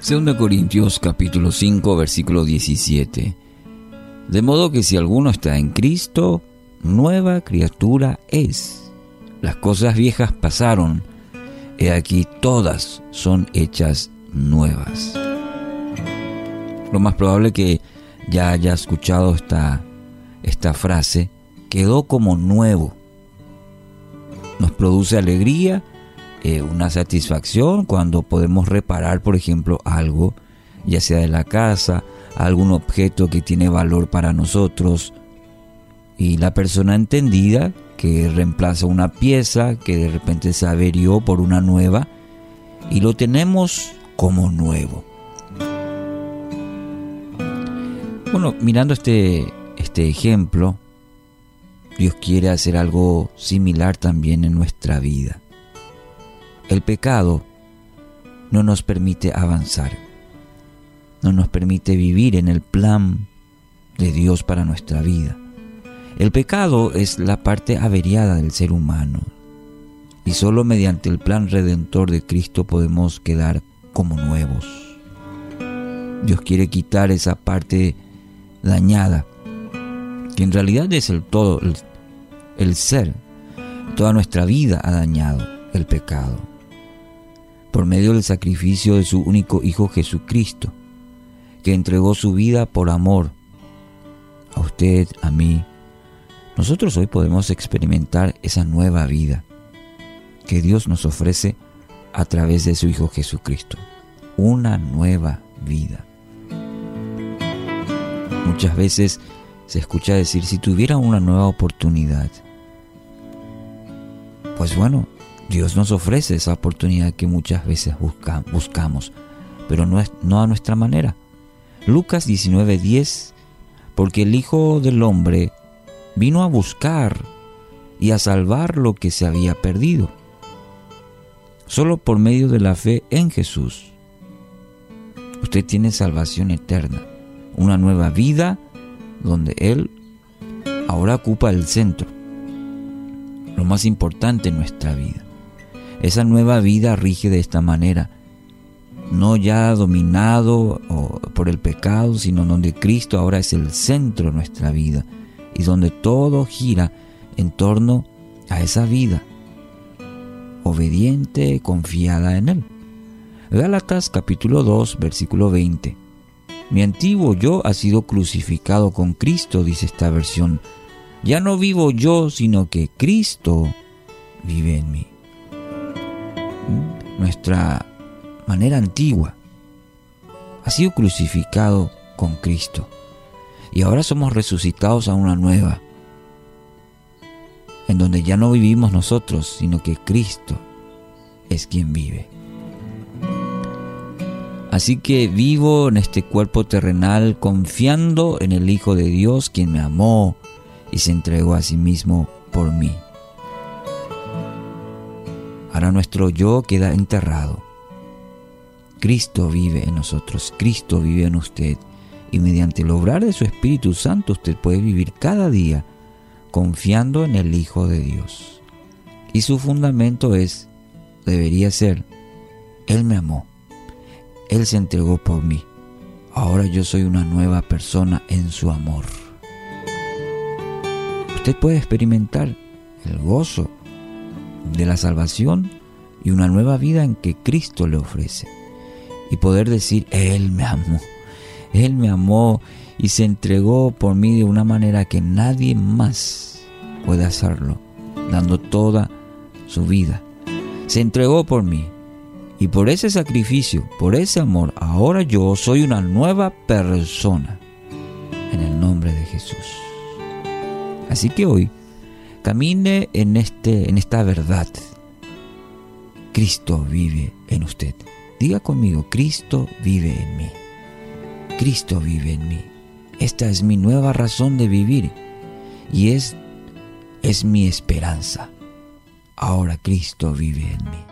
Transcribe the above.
2 Corintios capítulo 5 versículo 17. De modo que si alguno está en Cristo, nueva criatura es. Las cosas viejas pasaron, he aquí todas son hechas nuevas. Lo más probable que ya haya escuchado esta, esta frase, quedó como nuevo. Nos produce alegría eh, una satisfacción cuando podemos reparar, por ejemplo, algo, ya sea de la casa, algún objeto que tiene valor para nosotros. Y la persona entendida que reemplaza una pieza que de repente se averió por una nueva y lo tenemos como nuevo. Bueno, mirando este, este ejemplo, Dios quiere hacer algo similar también en nuestra vida. El pecado no nos permite avanzar, no nos permite vivir en el plan de Dios para nuestra vida. El pecado es la parte averiada del ser humano y solo mediante el plan redentor de Cristo podemos quedar como nuevos. Dios quiere quitar esa parte dañada, que en realidad es el todo, el, el ser. Toda nuestra vida ha dañado el pecado por medio del sacrificio de su único Hijo Jesucristo, que entregó su vida por amor a usted, a mí. Nosotros hoy podemos experimentar esa nueva vida que Dios nos ofrece a través de su Hijo Jesucristo. Una nueva vida. Muchas veces se escucha decir, si tuviera una nueva oportunidad, pues bueno, Dios nos ofrece esa oportunidad que muchas veces buscamos, pero no, no a nuestra manera. Lucas 19:10, porque el Hijo del Hombre vino a buscar y a salvar lo que se había perdido. Solo por medio de la fe en Jesús. Usted tiene salvación eterna, una nueva vida donde Él ahora ocupa el centro, lo más importante en nuestra vida. Esa nueva vida rige de esta manera, no ya dominado por el pecado, sino donde Cristo ahora es el centro de nuestra vida y donde todo gira en torno a esa vida, obediente, confiada en Él. Gálatas capítulo 2, versículo 20. Mi antiguo yo ha sido crucificado con Cristo, dice esta versión. Ya no vivo yo, sino que Cristo vive en mí nuestra manera antigua, ha sido crucificado con Cristo. Y ahora somos resucitados a una nueva, en donde ya no vivimos nosotros, sino que Cristo es quien vive. Así que vivo en este cuerpo terrenal confiando en el Hijo de Dios, quien me amó y se entregó a sí mismo por mí. Ahora nuestro yo queda enterrado. Cristo vive en nosotros, Cristo vive en usted y mediante el obrar de su Espíritu Santo usted puede vivir cada día confiando en el Hijo de Dios. Y su fundamento es, debería ser, Él me amó, Él se entregó por mí, ahora yo soy una nueva persona en su amor. Usted puede experimentar el gozo de la salvación y una nueva vida en que Cristo le ofrece. Y poder decir, Él me amó, Él me amó y se entregó por mí de una manera que nadie más puede hacerlo, dando toda su vida. Se entregó por mí. Y por ese sacrificio, por ese amor, ahora yo soy una nueva persona. En el nombre de Jesús. Así que hoy Camine en, este, en esta verdad. Cristo vive en usted. Diga conmigo, Cristo vive en mí. Cristo vive en mí. Esta es mi nueva razón de vivir y es, es mi esperanza. Ahora Cristo vive en mí.